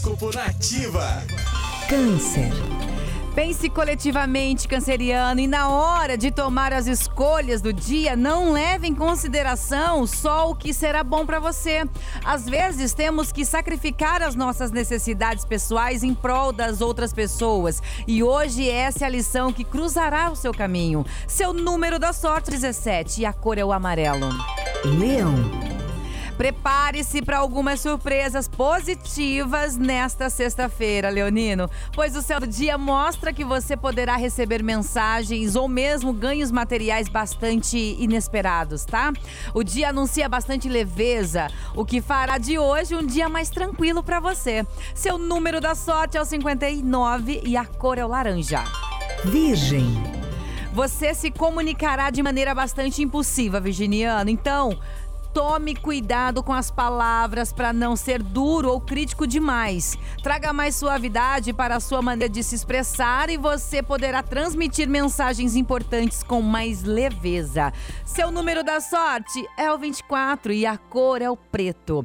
Horóscopo Nativa. Câncer. Pense coletivamente, canceriano, e na hora de tomar as escolhas do dia, não leve em consideração só o que será bom para você. Às vezes temos que sacrificar as nossas necessidades pessoais em prol das outras pessoas. E hoje essa é a lição que cruzará o seu caminho. Seu número da sorte 17 e a cor é o amarelo. Leão. Prepare-se para algumas surpresas positivas nesta sexta-feira, Leonino, pois o céu do dia mostra que você poderá receber mensagens ou mesmo ganhos materiais bastante inesperados, tá? O dia anuncia bastante leveza, o que fará de hoje um dia mais tranquilo para você. Seu número da sorte é o 59 e a cor é o laranja. Virgem. Você se comunicará de maneira bastante impulsiva, virginiano. Então, Tome cuidado com as palavras para não ser duro ou crítico demais. Traga mais suavidade para a sua maneira de se expressar e você poderá transmitir mensagens importantes com mais leveza. Seu número da sorte é o 24 e a cor é o preto.